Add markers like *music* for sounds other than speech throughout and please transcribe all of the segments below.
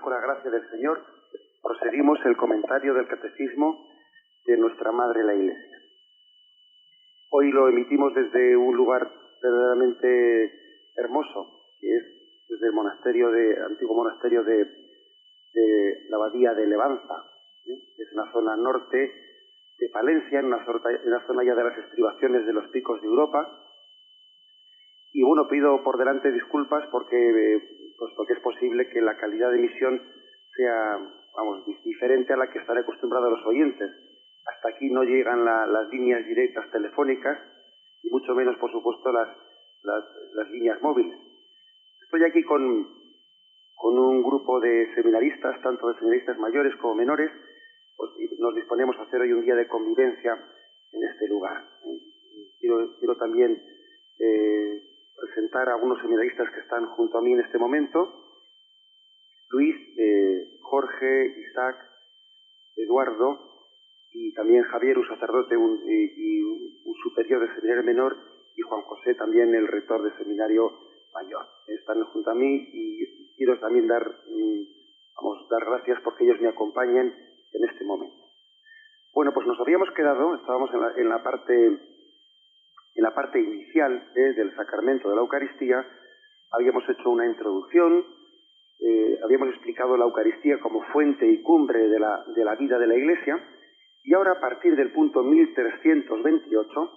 Con la gracia del Señor, proseguimos el comentario del Catecismo de nuestra Madre la Iglesia. Hoy lo emitimos desde un lugar verdaderamente hermoso, que es desde el monasterio de, antiguo monasterio de, la abadía de Levanza, es una zona norte de Palencia, en una, zona, ya de las estribaciones de los picos de Europa. Y bueno, pido por delante disculpas porque eh, pues porque es posible que la calidad de emisión sea, vamos, diferente a la que están acostumbrados los oyentes. Hasta aquí no llegan las líneas directas telefónicas y mucho menos, por supuesto, las, las, líneas móviles. Estoy aquí con, con un grupo de seminaristas, tanto de seminaristas mayores como menores, pues, nos disponemos a hacer hoy un día de convivencia en este lugar. Quiero, quiero también eh, presentar a algunos seminaristas que están junto a mí en este momento. Luis, eh, Jorge, Isaac, Eduardo y también Javier, un sacerdote y, un, superior de seminario menor y Juan José también el rector de seminario mayor. Están junto a mí y quiero también dar, mm, vamos, dar gracias porque ellos me acompañen en este momento. Bueno, pues nos habíamos quedado, estábamos en la, en la parte en la parte inicial eh, del sacramento de la Eucaristía habíamos hecho una introducción, eh, habíamos explicado la Eucaristía como fuente y cumbre de la, de la vida de la Iglesia, y ahora a partir del punto 1328,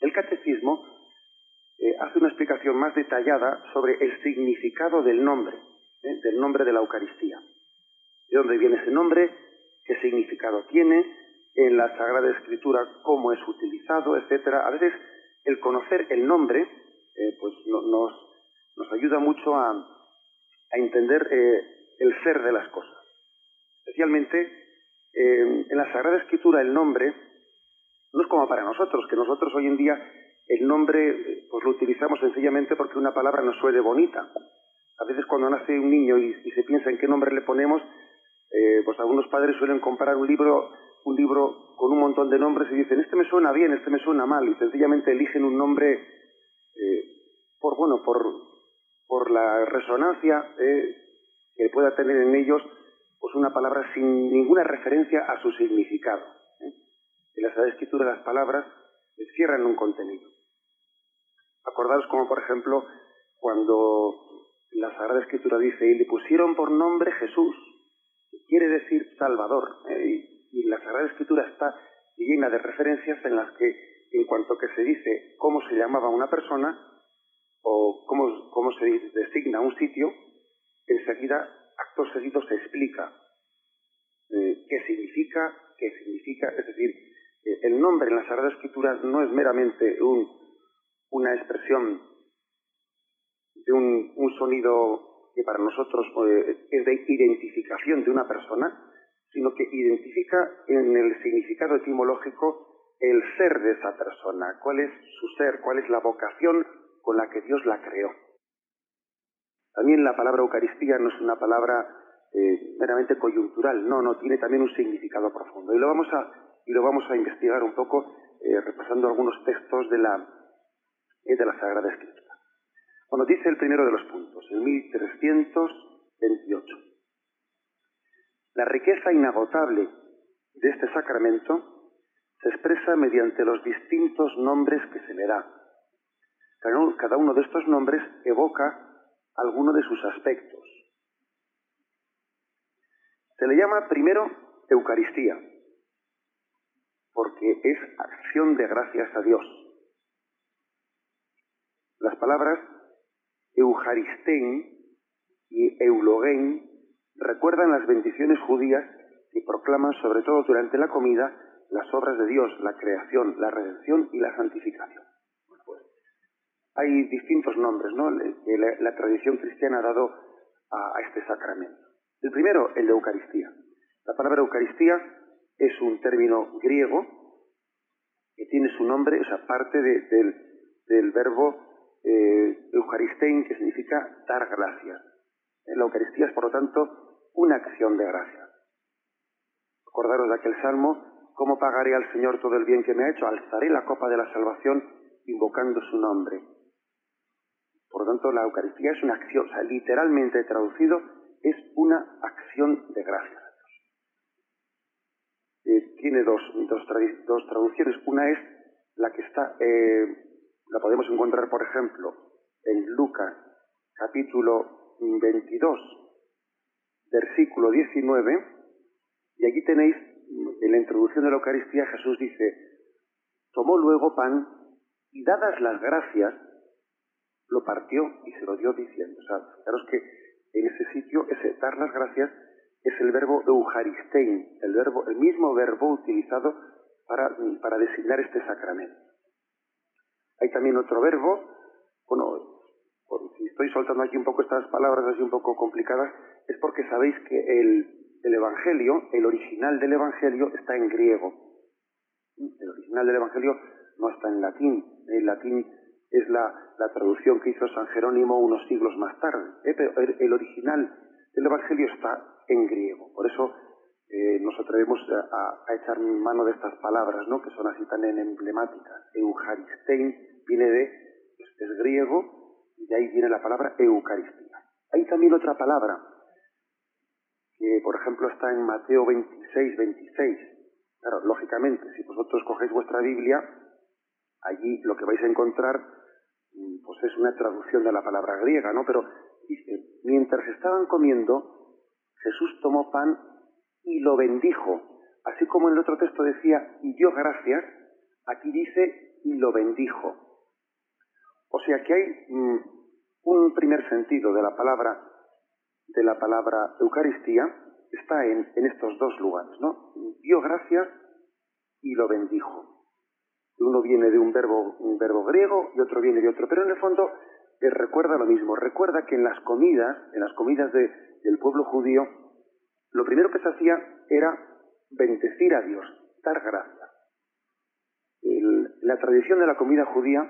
el Catecismo eh, hace una explicación más detallada sobre el significado del nombre, del nombre de la Eucaristía. ¿De dónde viene ese nombre? ¿Qué significado tiene? en la Sagrada Escritura cómo es utilizado, etcétera. A veces el conocer el nombre eh, pues nos, nos ayuda mucho a, a entender eh, el ser de las cosas. Especialmente eh, en la Sagrada Escritura el nombre no es como para nosotros, que nosotros hoy en día el nombre pues lo utilizamos sencillamente porque una palabra nos suene bonita. A veces cuando nace un niño y, se piensa en qué nombre le ponemos, pues algunos padres suelen comparar un libro un libro con un montón de nombres y dicen, este me suena bien, este me suena mal, y sencillamente eligen un nombre eh, por, bueno, por, por la resonancia eh, que pueda tener en ellos pues una palabra sin ninguna referencia a su significado. ¿eh? En la Escritura las palabras cierran un contenido. Acordaros como, por ejemplo, cuando la Sagrada Escritura dice, y le pusieron por nombre Jesús, que quiere decir Salvador. Y la Sagrada Escritura está llena de referencias en las que, en cuanto que se dice cómo se llamaba una persona o cómo, cómo se designa un sitio, enseguida, acto seguido, se explica eh, qué significa, qué significa, es decir, eh, el nombre en la Sagrada Escritura no es meramente un, una expresión de un, un, sonido que para nosotros eh, es de identificación de una persona, sino que identifica en el significado etimológico el ser de esa persona, cuál es su ser, cuál es la vocación con la que Dios la creó. También la palabra Eucaristía no es una palabra eh, meramente coyuntural, no, no, tiene también un significado profundo. Y lo vamos a, y lo vamos a investigar un poco eh, repasando algunos textos de la, eh, de la Sagrada Escritura. Bueno, dice el primero de los puntos, el 1328. La riqueza inagotable de este sacramento se expresa mediante los distintos nombres que se le da. Cada uno de estos nombres evoca alguno de sus aspectos. Se le llama primero Eucaristía, porque es acción de gracias a Dios. Las palabras Eucharistein y Eulogein recuerdan las bendiciones judías que proclaman sobre todo durante la comida las obras de Dios, la creación, la redención y la santificación. Pues, hay distintos nombres ¿no? que la, tradición cristiana ha dado a, este sacramento. El primero, el de Eucaristía. La palabra Eucaristía es un término griego que tiene su nombre, o sea, parte del, verbo eh, que significa dar gracias. La Eucaristía es, por lo tanto, una acción de gracias. Acordaros de aquel salmo, ¿cómo pagaré al Señor todo el bien que me ha hecho? Alzaré la copa de la salvación invocando su nombre. Por lo tanto, la Eucaristía es una acción, o sea, literalmente traducido, es una acción de gracias. Eh, tiene dos, dos, traducciones. Una es la que está, eh, la podemos encontrar, por ejemplo, en Lucas capítulo 22, versículo 19, y aquí tenéis, en la introducción de la Eucaristía, Jesús dice, tomó luego pan y dadas las gracias, lo partió y se lo dio diciendo. O sea, fijaros que en ese sitio, ese dar las gracias, es el verbo eucharistein, el, verbo, el mismo verbo utilizado para, para designar este sacramento. Hay también otro verbo, bueno, soltando aquí un poco estas palabras así un poco complicadas, es porque sabéis que el, Evangelio, el original del Evangelio está en griego. El original del Evangelio no está en latín. El latín es la, traducción que hizo San Jerónimo unos siglos más tarde. ¿eh? Pero el original del Evangelio está en griego. Por eso eh, nos atrevemos a, echar mano de estas palabras, ¿no? que son así tan emblemáticas. Eucharistein viene de, es, griego, y de ahí viene la palabra Eucaristía. Hay también otra palabra, que por ejemplo está en Mateo 26, 26. Claro, lógicamente, si vosotros cogéis vuestra Biblia, allí lo que vais a encontrar mm, pues es una traducción de la palabra griega, ¿no? Pero dice, mientras estaban comiendo, Jesús tomó pan y lo bendijo. Así como en el otro texto decía y dio gracias, aquí dice y lo bendijo. O sea que hay mm, un primer sentido de la palabra de la palabra Eucaristía está en, estos dos lugares, ¿no? Dio gracias y lo bendijo. Uno viene de un verbo, un verbo griego y otro viene de otro, pero en el fondo eh, recuerda lo mismo. Recuerda que en las comidas, en las comidas de, del pueblo judío, lo primero que se hacía era bendecir a Dios, dar gracias. la tradición de la comida judía,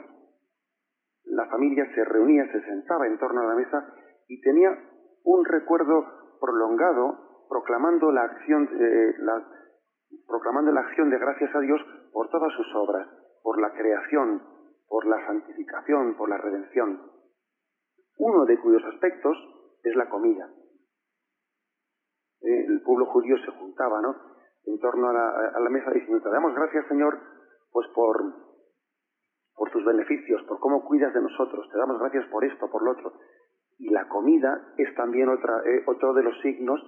la familia se reunía, se sentaba en torno a la mesa y tenía un recuerdo prolongado proclamando la acción, eh, proclamando la acción de gracias a Dios por todas sus obras, por la creación, por la santificación, por la redención. Uno de cuyos aspectos es la comida. Eh, el pueblo judío se juntaba, ¿no? En torno a la, mesa diciendo, te damos gracias, Señor, pues por, por tus beneficios, por cómo cuidas de nosotros, te damos gracias por esto, por lo otro. Y la comida es también otra, eh, otro de los signos,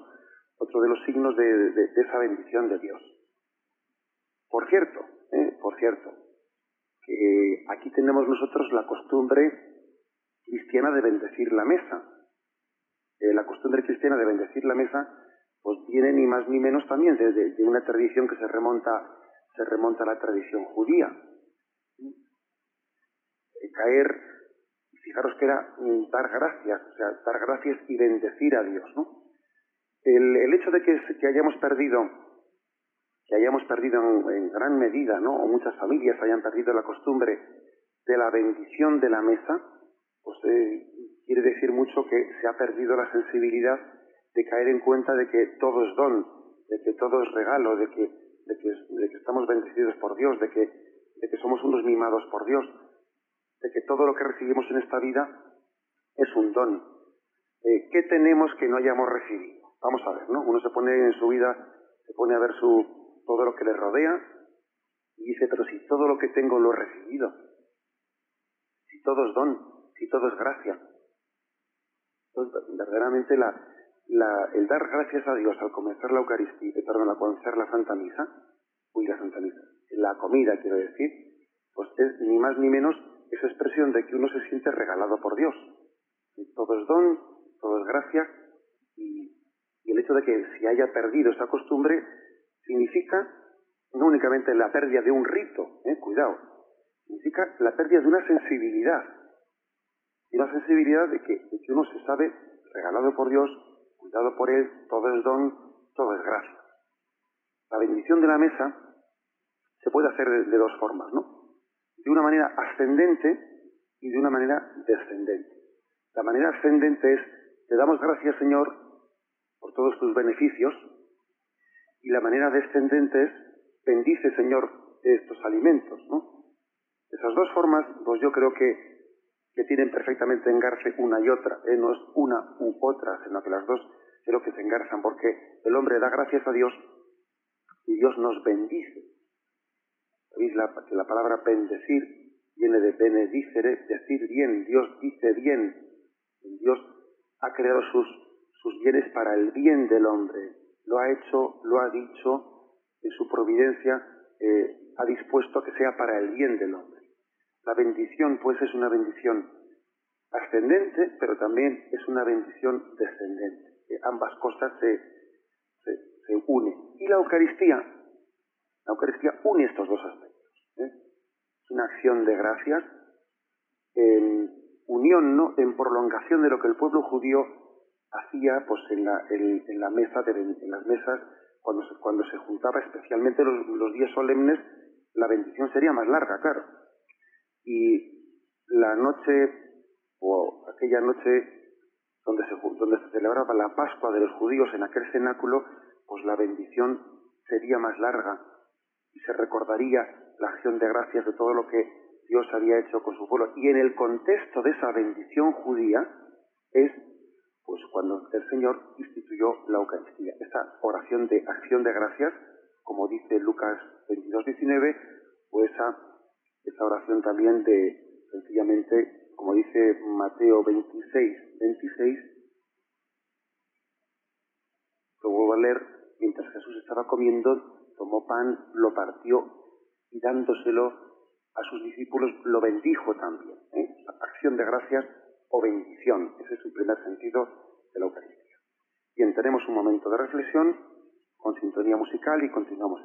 otro de los signos de, esa bendición de Dios. Por cierto, eh, por cierto, que aquí tenemos nosotros la costumbre cristiana de bendecir la mesa. la costumbre cristiana de bendecir la mesa pues viene ni más ni menos también de, una tradición que se remonta, se remonta a la tradición judía. Caer, fijaros que era dar gracias, o sea, dar gracias y bendecir a Dios, ¿no? El, hecho de que, que, hayamos perdido, que hayamos perdido en, gran medida, ¿no? O muchas familias hayan perdido la costumbre de la bendición de la mesa, pues eh, quiere decir mucho que se ha perdido la sensibilidad de caer en cuenta de que todo es don, de que todo es regalo, de que, de que, estamos bendecidos por Dios, de que, de que somos unos mimados por Dios, de que todo lo que recibimos en esta vida es un don. Eh, ¿Qué tenemos que no hayamos recibido? Vamos a ver, ¿no? Uno se pone en su vida, se pone a ver su, todo lo que le rodea y dice, pero si todo lo que tengo lo he recibido, si todo es don, si todo es gracia. Entonces, verdaderamente la, el dar gracias a Dios al comenzar la Eucaristía, eh, perdón, al comenzar la Santa Misa, uy, la Santa Misa, la comida quiero decir, pues es ni más ni menos esa expresión de que uno se siente regalado por Dios. Todo es don, todo es gracia, y, el hecho de que se haya perdido esa costumbre significa no únicamente la pérdida de un rito, ¿eh? cuidado, significa la pérdida de una sensibilidad, y una sensibilidad de que, uno se sabe regalado por Dios, cuidado por Él, todo es don, todo es gracia. La bendición de la mesa se puede hacer de dos formas, ¿no? De una manera ascendente y de una manera descendente. La manera ascendente es, te damos gracias Señor por todos tus beneficios, y la manera descendente es, bendice Señor estos alimentos, ¿no? Esas dos formas, pues yo creo que, que tienen perfectamente engarce una y otra, ¿eh? no es una u otra, sino que las dos creo que se engarzan, porque el hombre da gracias a Dios y Dios nos bendice. ¿Veis la, que la palabra bendecir viene de benedicere, decir bien, Dios dice bien, Dios ha creado sus, bienes para el bien del hombre, lo ha hecho, lo ha dicho, en su providencia eh, ha dispuesto que sea para el bien del hombre. La bendición, pues, es una bendición ascendente, pero también es una bendición descendente. ambas cosas se, se, unen. Y la Eucaristía, la Eucaristía une estos dos aspectos. ¿eh? una acción de gracias en unión, ¿no? en prolongación de lo que el pueblo judío hacía pues en la, mesa en las mesas cuando se, cuando se juntaba especialmente los, días solemnes la bendición sería más larga claro y la noche o aquella noche donde se, donde se celebraba la Pascua de los judíos en aquel cenáculo pues la bendición sería más larga y se recordaría la acción de gracias de todo lo que Dios había hecho con su pueblo. Y en el contexto de esa bendición judía es pues cuando el Señor instituyó la Eucaristía, esa oración de acción de gracias, como dice Lucas 22, 19, o esa, esa oración también de sencillamente, como dice Mateo 26, 26, lo vuelvo a leer, mientras Jesús estaba comiendo, tomó pan, lo partió y dándoselo a sus discípulos lo bendijo también. ¿eh? Acción de gracias o bendición. Ese es el primer sentido de la Eucaristía. Bien, tenemos un momento de reflexión con sintonía musical y continuamos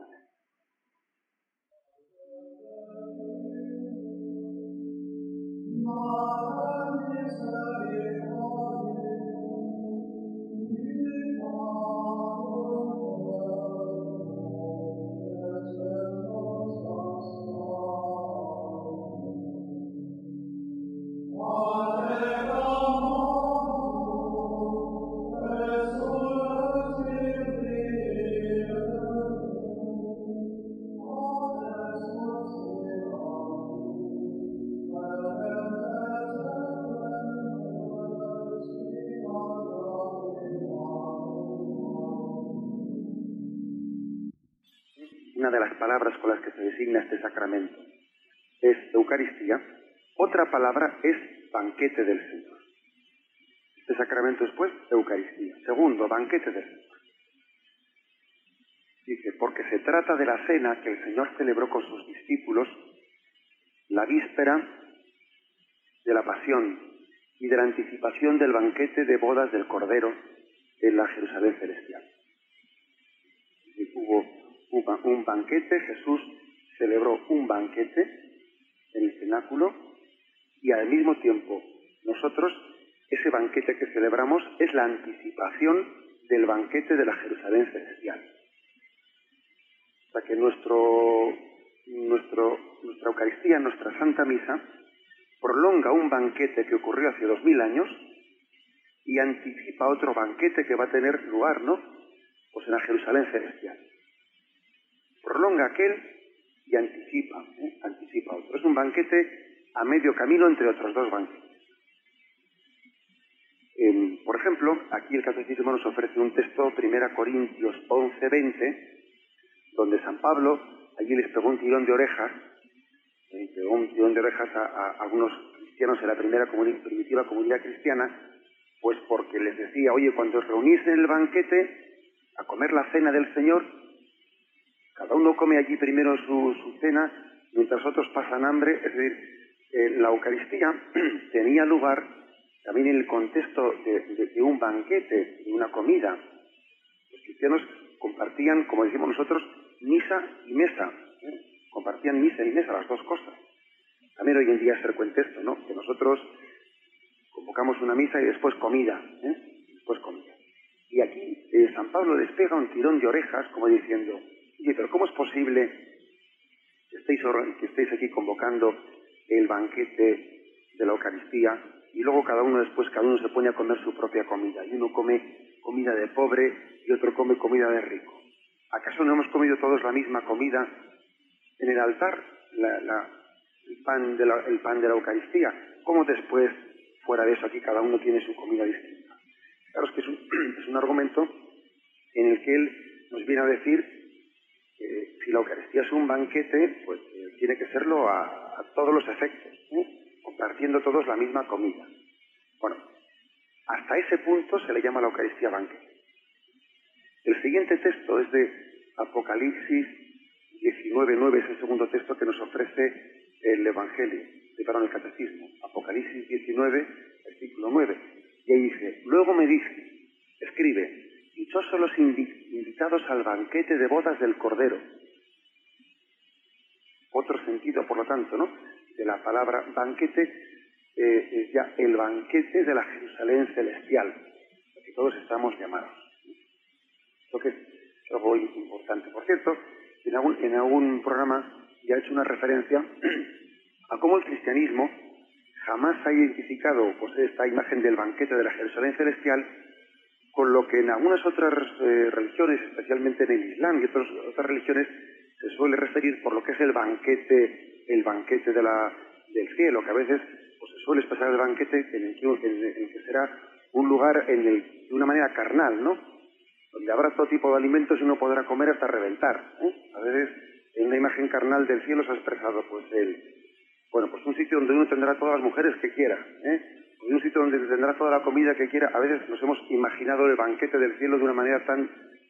palabras con las que se designa este sacramento es Eucaristía, otra palabra es banquete del Señor. Este sacramento es pues Eucaristía. Segundo, banquete del Señor. Dice, porque se trata de la cena que el Señor celebró con sus discípulos la víspera de la pasión y de la anticipación del banquete de bodas del Cordero en la Jerusalén celestial. Un banquete, Jesús celebró un banquete en el cenáculo y al mismo tiempo nosotros ese banquete que celebramos es la anticipación del banquete de la Jerusalén celestial. O sea que nuestro, nuestro, nuestra Eucaristía, nuestra Santa Misa, prolonga un banquete que ocurrió hace dos mil años y anticipa otro banquete que va a tener lugar, ¿no? Pues en la Jerusalén celestial prolonga aquel y anticipa, ¿eh? anticipa otro. Es un banquete a medio camino entre otros dos banquetes. por ejemplo, aquí el Catecismo nos ofrece un texto, 1 Corintios 11, 20, donde San Pablo allí les pegó un tirón de orejas, eh, pegó un tirón de orejas a, algunos cristianos en la primera primitiva comunidad cristiana, pues porque les decía, oye, cuando os reunís en el banquete a comer la cena del Señor, cada uno come allí primero su, cena mientras otros pasan hambre. Es decir, la Eucaristía *clears throat* tenía lugar también en el contexto de, un banquete, de una comida. Los cristianos compartían, como decimos nosotros, misa y mesa. ¿eh? Compartían misa y mesa, las dos cosas. También hoy en día es frecuente esto, ¿no? Que nosotros convocamos una misa y después comida, ¿eh? Después comida. Y aquí eh, San Pablo les pega un tirón de orejas como diciendo, oye, pero ¿cómo es posible que estéis, aquí convocando el banquete de la Eucaristía y luego cada uno después, cada uno se pone a comer su propia comida y uno come comida de pobre y otro come comida de rico? ¿Acaso no hemos comido todos la misma comida en el altar, el, pan de la, el pan de la Eucaristía? ¿Cómo después, fuera de eso, aquí cada uno tiene su comida distinta? Claro, es que es un, *clears throat* argumento en el que él nos viene a decir si la Eucaristía es un banquete, pues eh, tiene que serlo a, todos los efectos, ¿eh? compartiendo todos la misma comida. Bueno, hasta ese punto se le llama la Eucaristía banquete. El siguiente texto es de Apocalipsis 19.9, es el segundo texto que nos ofrece el Evangelio, perdón, el Catecismo. Apocalipsis 19, versículo 9. Y ahí dice, luego me dice, escribe, dichosos los invitados al banquete de bodas del Cordero. Otro sentido, por lo tanto, ¿no? De la palabra banquete eh, es ya el banquete de la Jerusalén celestial, que todos estamos llamados. Esto que es algo importante. Por cierto, en algún, programa ya he hecho una referencia *clears throat* a cómo el cristianismo jamás ha identificado pues, esta imagen del banquete de la Jerusalén celestial con lo que en algunas otras eh, religiones, especialmente en el Islam y otras, otras religiones, se suele referir por lo que es el banquete, el banquete del cielo, que a veces pues, se suele expresar el banquete en el, que, será un lugar en el, de una manera carnal, ¿no? Donde habrá todo tipo de alimentos y uno podrá comer hasta reventar. ¿eh? A veces en una imagen carnal del cielo se ha expresado pues el, bueno, pues un sitio donde uno tendrá todas las mujeres que quiera, ¿eh? Un sitio donde tendrá toda la comida que quiera. A veces nos hemos imaginado el banquete del cielo de una manera tan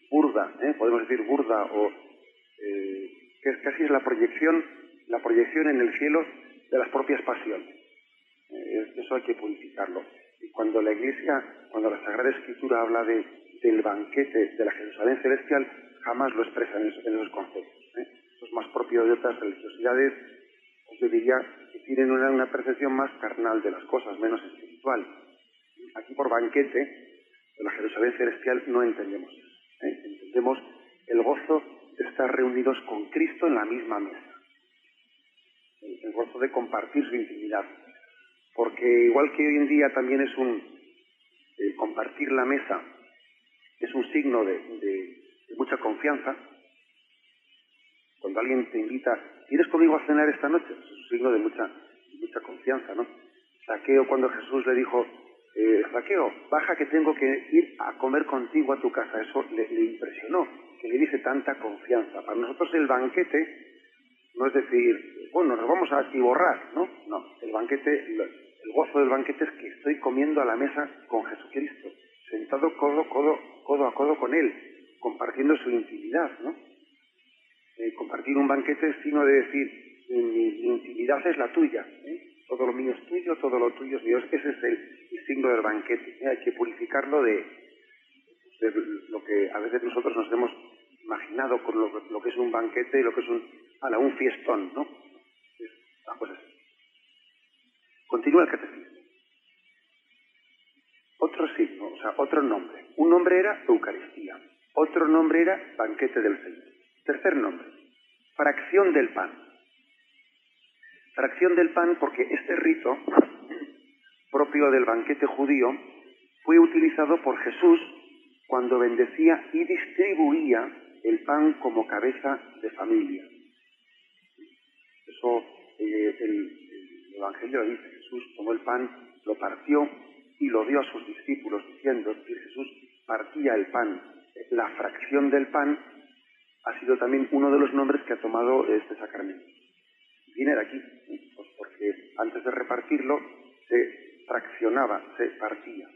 burda, ¿eh? podemos decir burda, o eh, que es casi es la proyección, la proyección en el cielo de las propias pasiones. Eh, eso hay que purificarlo. Y cuando la Iglesia, cuando la Sagrada Escritura habla de, del banquete de la Jerusalén celestial, jamás lo expresa en esos, conceptos. ¿eh? Eso es más propio de otras religiosidades yo diría tienen una, percepción más carnal de las cosas, menos espiritual. Aquí por banquete, en la Jerusalén celestial, no entendemos eso. ¿eh? Entendemos el gozo de estar reunidos con Cristo en la misma mesa. El, gozo de compartir su intimidad. Porque igual que hoy en día también es un eh, compartir la mesa, es un signo de mucha confianza, cuando alguien te invita, ¿quieres conmigo a cenar esta noche? Es un signo de mucha, mucha confianza, ¿no? Saqueo cuando Jesús le dijo, eh, Saqueo, baja que tengo que ir a comer contigo a tu casa. Eso le, impresionó, que le dice tanta confianza. Para nosotros el banquete no es decir, bueno, nos vamos a atiborrar, ¿no? No, el banquete, el gozo del banquete es que estoy comiendo a la mesa con Jesucristo, sentado codo, codo, codo a codo con Él, compartiendo su intimidad, ¿no? Compartir un banquete es sino de decir, mi, intimidad es la tuya, ¿eh? todo lo mío es tuyo, todo lo tuyo es mío. Ese es el, signo del banquete. ¿eh? Hay que purificarlo de, lo que a veces nosotros nos hemos imaginado con lo, que es un banquete y lo que es un, un fiestón, ¿no? pues Continúa el catecismo. Otro signo, o sea, otro nombre. Un nombre era Eucaristía, otro nombre era banquete del Señor. Tercer nombre, fracción del pan. Fracción del pan porque este rito propio del banquete judío fue utilizado por Jesús cuando bendecía y distribuía el pan como cabeza de familia. Eso eh, el, Evangelio dice, Jesús tomó el pan, lo partió y lo dio a sus discípulos diciendo que Jesús partía el pan, la fracción del pan ha sido también uno de los nombres que ha tomado este sacramento. Viene de aquí, pues porque antes de repartirlo se fraccionaba, se partía.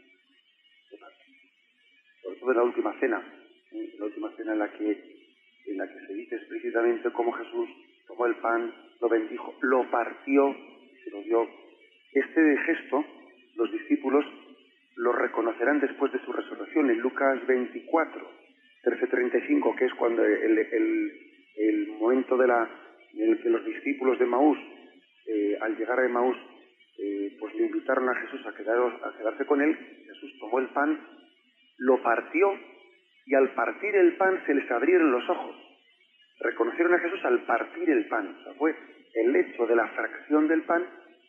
Sobre todo en la última cena, en la última cena en la que en la que se dice explícitamente cómo Jesús tomó el pan, lo bendijo, lo partió y se lo dio. Este gesto los discípulos lo reconocerán después de su resurrección en Lucas 24, 13-35, que es cuando el, momento de la, en el que los discípulos de Maús, eh, al llegar a Maús, eh, pues le invitaron a Jesús a, quedarse con él, Jesús tomó el pan, lo partió y al partir el pan se les abrieron los ojos. Reconocieron a Jesús al partir el pan. O sea, fue el hecho de la fracción del pan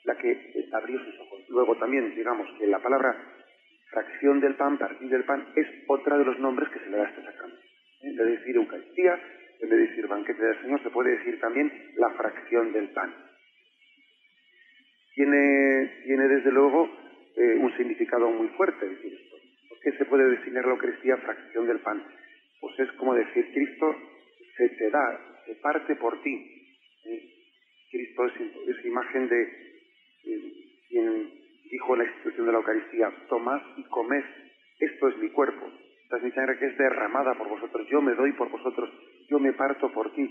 la que abrió sus ojos. Luego también, digamos que la palabra fracción del pan, partir del pan, es otra de los nombres que se le da a este sacramento. En vez de decir Eucaristía, en vez de decir banquete del Señor, se puede decir también la fracción del pan. Tiene, tiene desde luego eh, un significado muy fuerte decir esto. ¿Por qué se puede designar la Eucaristía fracción del pan? Pues es como decir, Cristo se te da, se parte por ti. Cristo es, imagen de eh, quien dijo la institución de la Eucaristía, tomad y comed, esto es mi cuerpo, esta es mi sangre que es derramada por vosotros, yo me doy por vosotros, yo me parto por ti,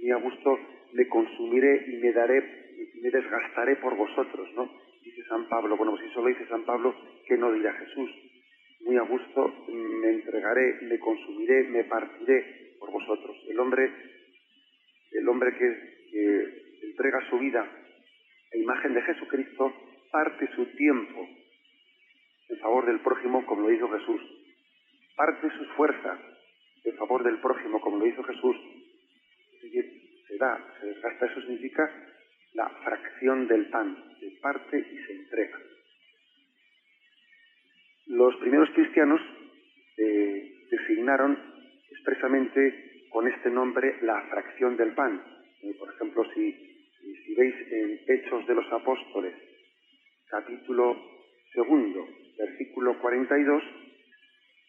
y a gusto me consumiré y me daré, y me desgastaré por vosotros, ¿no? Dice San Pablo, bueno, pues si solo dice San Pablo, ¿qué no dirá Jesús? Muy a gusto me entregaré, me consumiré, me partiré por vosotros. El hombre, el hombre que que entrega su vida a imagen de Jesucristo, parte su tiempo en favor del prójimo como lo hizo Jesús. Parte sus fuerzas en favor del prójimo como lo hizo Jesús. se da, se desgasta. Eso significa la fracción del pan. Se parte y se entrega. Los primeros cristianos eh, designaron expresamente con este nombre la fracción del pan por ejemplo, si, si veis en Hechos de los Apóstoles, capítulo segundo, versículo 42,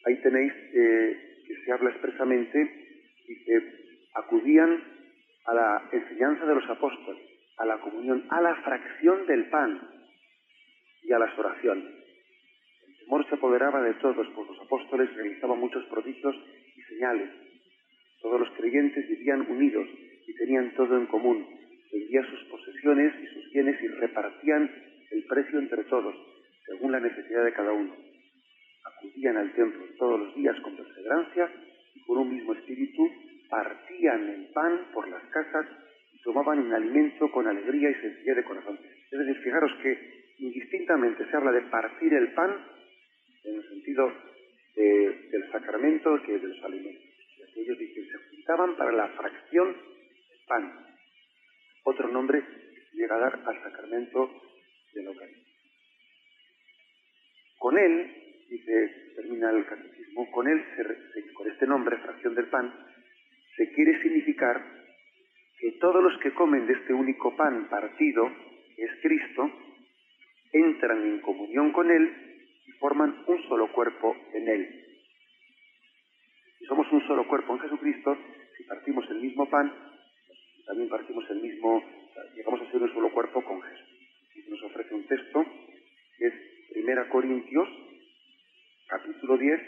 ahí tenéis eh, que se habla expresamente y que acudían a la enseñanza de los apóstoles, a la comunión, a la fracción del pan y a las oraciones. El temor se apoderaba de todos, pues los apóstoles realizaban muchos prodigios y señales. Todos los creyentes vivían unidos y tenían todo en común. Vendían sus posesiones y sus bienes y repartían el precio entre todos, según la necesidad de cada uno. Acudían al templo todos los días con perseverancia y con un mismo espíritu partían el pan por las casas y tomaban un alimento con alegría y sencillez de corazón. Es decir, fijaros que indistintamente se habla de partir el pan en el sentido del sacramento que de los alimentos. Ellos dicen, se juntaban para la fracción pan. Otro nombre llega a dar al sacramento del Eucaristía. Con él, dice, termina el catecismo, con él, con este nombre, fracción del pan, se quiere significar que todos los que comen de este único pan partido, que es Cristo, entran en comunión con Él y forman un solo cuerpo en Él. Si somos un solo cuerpo en Jesucristo, si partimos el mismo pan, también partimos el mismo, llegamos a ser un solo cuerpo con Jesús. Nos ofrece un texto que es Primera Corintios, capítulo 10,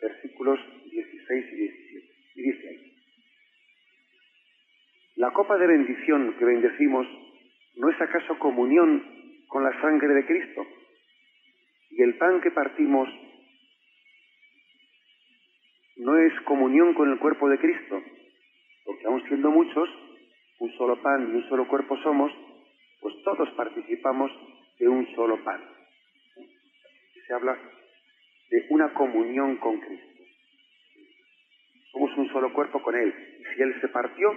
versículos 16 y 17. Y dice ahí, la copa de bendición que bendecimos no es acaso comunión con la sangre de Cristo. Y el pan que partimos no es comunión con el cuerpo de Cristo, porque aún siendo muchos, un solo pan y un solo cuerpo somos, pues todos participamos de un solo pan. Se habla de una comunión con Cristo. Somos un solo cuerpo con Él. Y si Él se partió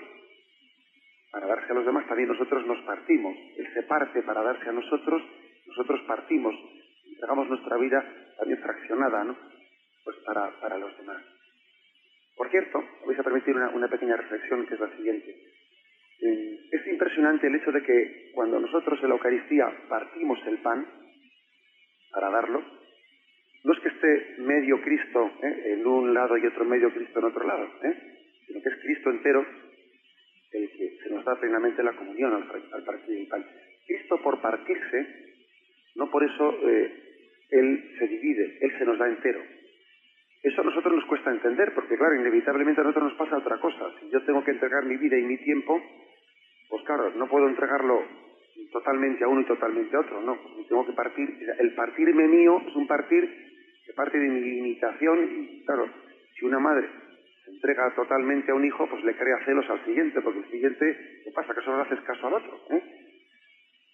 para darse a los demás, también nosotros nos partimos. Él se parte para darse a nosotros, nosotros partimos. Entregamos nuestra vida también fraccionada, ¿no? Pues para, para los demás. Por cierto, vais a permitir una, una pequeña reflexión que es la siguiente. Eh, es impresionante el hecho de que cuando nosotros en la Eucaristía partimos el pan para darlo, no es que esté medio Cristo ¿eh? en un lado y otro medio Cristo en otro lado, ¿eh? sino que es Cristo entero el que se nos da plenamente la comunión al, partir el pan. Cristo por partirse, no por eso Él se divide, Él se nos da entero. Eso a nosotros nos cuesta entender, porque claro, inevitablemente a nosotros nos pasa otra cosa. Si yo tengo que entregar mi vida y mi tiempo, pues claro, no puedo entregarlo totalmente a uno y totalmente a otro, no, tengo que partir, el partirme mío es un partir que parte de mi limitación claro, si una madre se entrega totalmente a un hijo, pues le crea celos al siguiente, porque el siguiente, ¿qué pasa? Que solo haces caso al otro, ¿eh?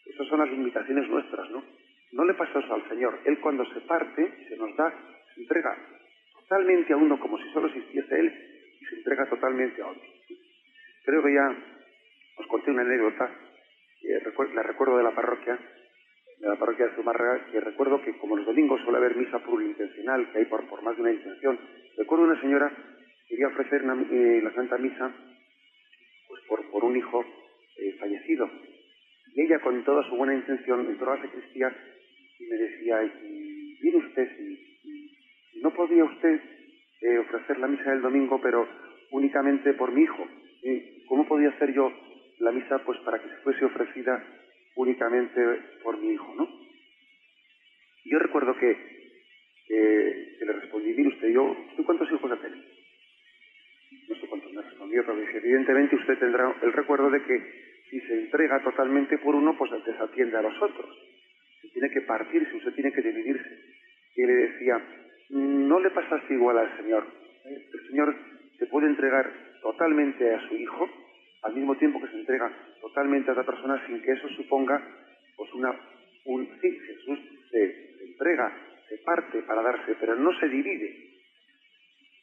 Esas son las limitaciones nuestras, ¿no? No le pasa eso al Señor. Él cuando se parte, se nos da, se entrega totalmente a uno como si solo existiese Él y se entrega totalmente a otro. Creo que ya os conté una anécdota, la recuerdo de la parroquia, de la parroquia de Zumárraga, que recuerdo que como los domingos suele haber misa intencional, que hay por, por más de una intención, recuerdo una señora que quería ofrecer eh, la Santa Misa pues por, por un hijo eh, fallecido. Y ella, con toda su buena intención, entró a la sacristía y me decía, y viene usted, si, no podía usted eh, ofrecer la misa del domingo, pero únicamente por mi hijo, ¿cómo podía hacer yo la misa pues para que fuese ofrecida únicamente por mi hijo, ¿no? Yo recuerdo que, le respondí, mire usted, yo, ¿usted cuántos hijos ha tenido? No sé cuántos me respondió, pero dije, evidentemente usted tendrá el recuerdo de que si se entrega totalmente por uno, pues desatiende a los otros. Se tiene que partirse, usted tiene que dividirse. Y le decía, no le pasas igual al Señor. El Señor se puede entregar totalmente a su Hijo, al mismo tiempo que se entrega totalmente a otra persona sin que eso suponga pues una un sí, Jesús se, entrega, se parte para darse, pero no se divide.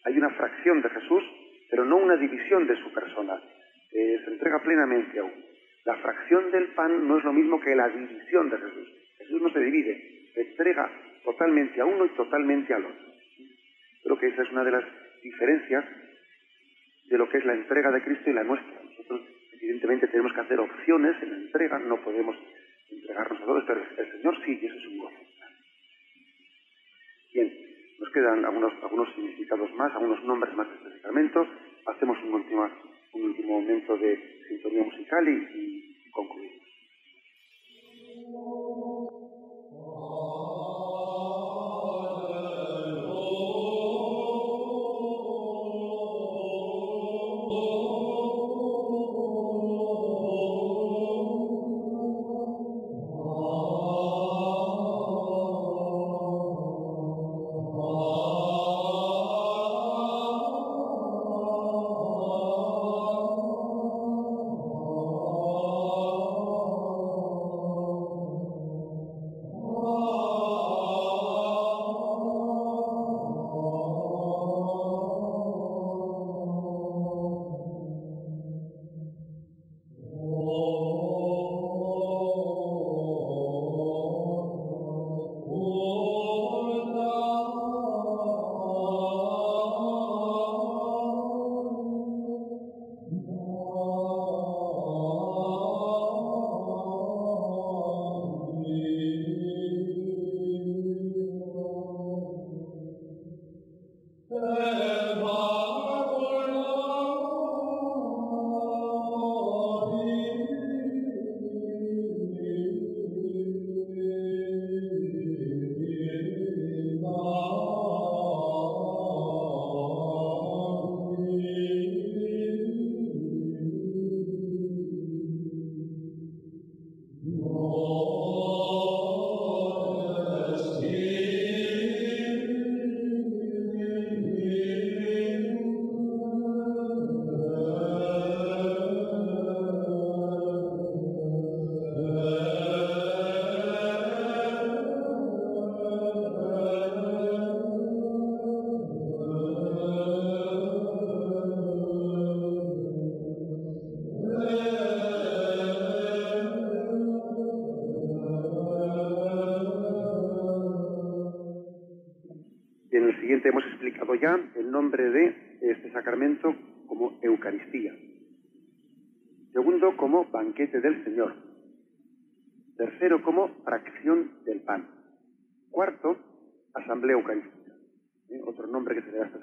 Hay una fracción de Jesús, pero no una división de su persona. Se entrega plenamente a uno. La fracción del pan no es lo mismo que la división de Jesús. Jesús no se divide, se entrega totalmente a uno y totalmente al otro. Creo que esa es una de las diferencias de lo que es la entrega de Cristo y la nuestra. Evidentemente, tenemos que hacer opciones en la entrega, no podemos entregarnos a todos, pero el Señor sí, y eso es un gozo. Bien, nos quedan algunos, algunos significados más, algunos nombres más de este sacramento. Hacemos un último, un último momento de sintonía musical y concluimos.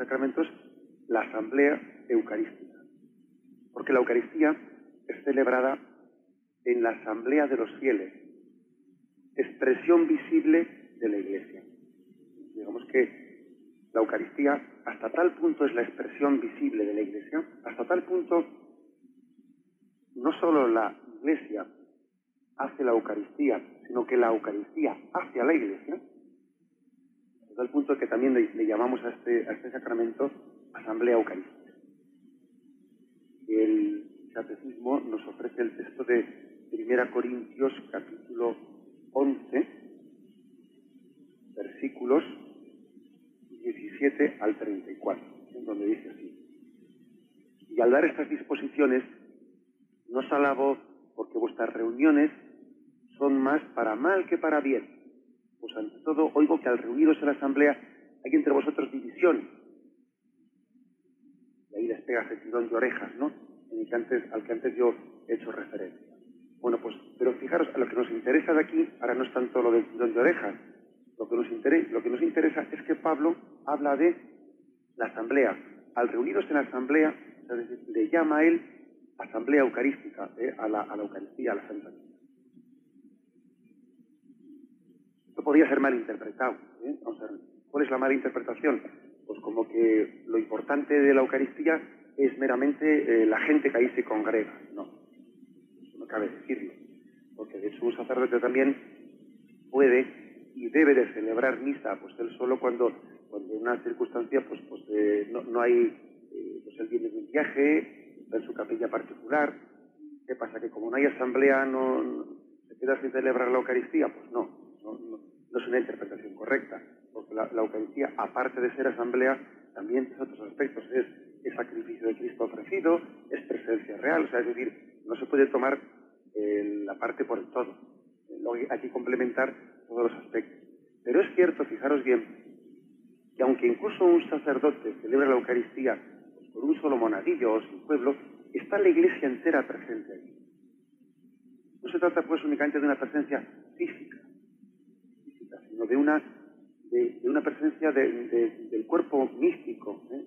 Sacramento es la asamblea eucarística. Porque la Eucaristía es celebrada en la asamblea de los fieles, expresión visible de la Iglesia. Digamos que la Eucaristía hasta tal punto es la expresión visible de la Iglesia, hasta tal punto no solo la Iglesia hace la Eucaristía, sino que la Eucaristía hace a la Iglesia, hasta el punto que también le, llamamos a este, a este sacramento Asamblea Eucarística. El Catecismo nos ofrece el texto de 1 Corintios capítulo 11, versículos 17 al 34, en donde dice así. Y al dar estas disposiciones, no os alabo porque vuestras reuniones son más para mal que para bien. Pues ante todo oigo que al reuniros en la asamblea hay entre vosotros división. Y ahí les pega ese tirón de orejas, ¿no? El que antes, al que antes yo he hecho referencia. Bueno, pues, pero fijaros, a lo que nos interesa de aquí, ahora no es tanto lo del tirón de orejas, lo que nos interesa, lo que nos interesa es que Pablo habla de la asamblea. Al reuniros en la asamblea, le llama a él asamblea eucarística, ¿eh? a, la, a, la, Eucaristía, a la Santa Podría ser mal interpretado. ¿eh? ¿cuál es la mala interpretación? Pues como que lo importante de la Eucaristía es meramente eh, la gente que ahí se congrega. No, no cabe decirlo. Porque de hecho un sacerdote también puede y debe de celebrar misa, pues él solo cuando, cuando en una circunstancia pues, pues no, no hay pues él viene de un viaje, está en su capilla particular. ¿Qué pasa? Que como no hay asamblea, no, se queda sin celebrar la Eucaristía. Pues no, no, es una interpretación correcta, porque la, Eucaristía, aparte de ser asamblea, también tiene otros aspectos. Es, el sacrificio de Cristo ofrecido, es presencia real, o sea, es decir, no se puede tomar eh, la parte por el todo. hay que complementar todos los aspectos. Pero es cierto, fijaros bien, que aunque incluso un sacerdote celebre la Eucaristía por un solo monadillo o sin pueblo, está la iglesia entera presente allí. No se trata pues únicamente de una presencia física, sino de una, de, una presencia del cuerpo místico ¿eh?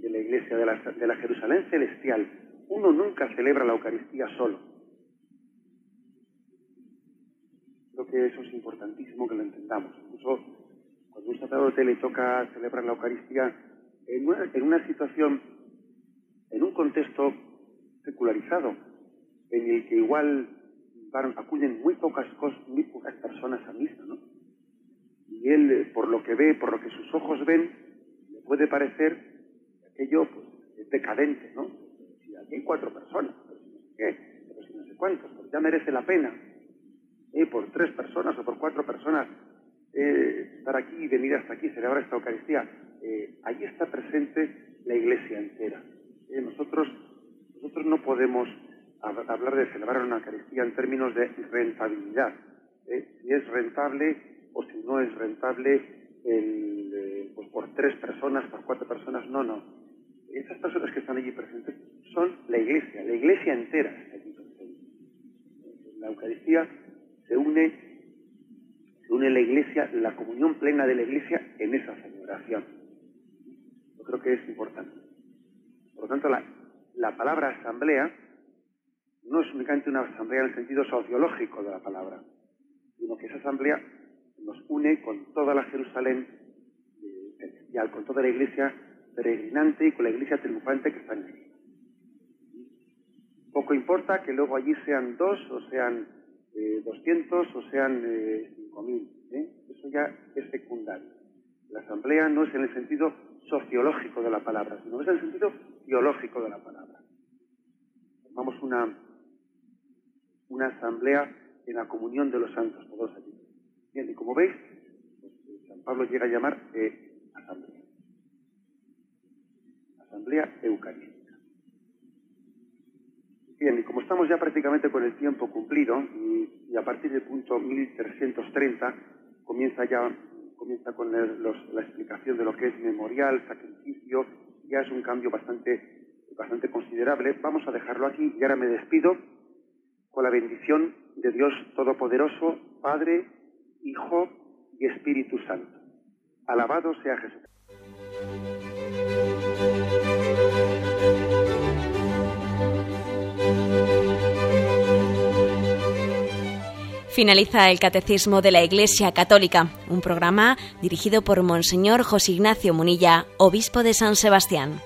de la iglesia, de la, de la Jerusalén celestial. Uno nunca celebra la Eucaristía solo. Creo que eso es importantísimo que lo entendamos. Incluso cuando un sacerdote le toca celebrar la Eucaristía, en una, situación, en un contexto secularizado, en el que igual acuden muy pocas, muy pocas personas a misa, ¿no? Y él, eh, por lo que ve, por lo que sus ojos ven, le puede parecer aquello pues, es decadente, ¿no? Si aquí hay cuatro personas, pero si no sé qué, pero si no sé cuántos, pues ya merece la pena, ¿eh? por tres personas o por cuatro personas, eh, estar aquí y venir hasta aquí, celebrar esta Eucaristía. Eh, allí está presente la Iglesia entera. Eh, nosotros, nosotros no podemos hablar de celebrar una Eucaristía en términos de rentabilidad. Si es rentable no es rentable pues por tres personas, por cuatro personas, no, no. Esas personas que están allí presentes son la Iglesia, la Iglesia entera está allí presente. La Eucaristía se une se une la Iglesia, la comunión plena de la Iglesia en esa celebración. Yo creo que es importante. Por lo tanto, la, palabra asamblea no es únicamente una asamblea en el sentido sociológico de la palabra, sino que esa asamblea nos une con toda la Jerusalén eh, con toda la iglesia peregrinante y con la iglesia triunfante que está en ella. Poco importa que luego allí sean dos o sean 200 eh, o sean eh, 5.000. ¿eh? Eso ya es secundario. La asamblea no es en el sentido sociológico de la palabra, sino es en el sentido biológico de la palabra. Formamos una, una asamblea en la comunión de los santos, todos aquí. Bien, y como veis, San Pablo llega a llamar eh, asamblea. Asamblea eucarística. Bien, y como estamos ya prácticamente con el tiempo cumplido, y, a partir del punto 1330 comienza ya comienza con la explicación de lo que es memorial, sacrificio, ya es un cambio bastante, bastante considerable. Vamos a dejarlo aquí y ahora me despido con la bendición de Dios Todopoderoso, Padre, Hijo y Espíritu Santo. Alabado sea Jesús. Finaliza el Catecismo de la Iglesia Católica, un programa dirigido por Monseñor José Ignacio Munilla, obispo de San Sebastián.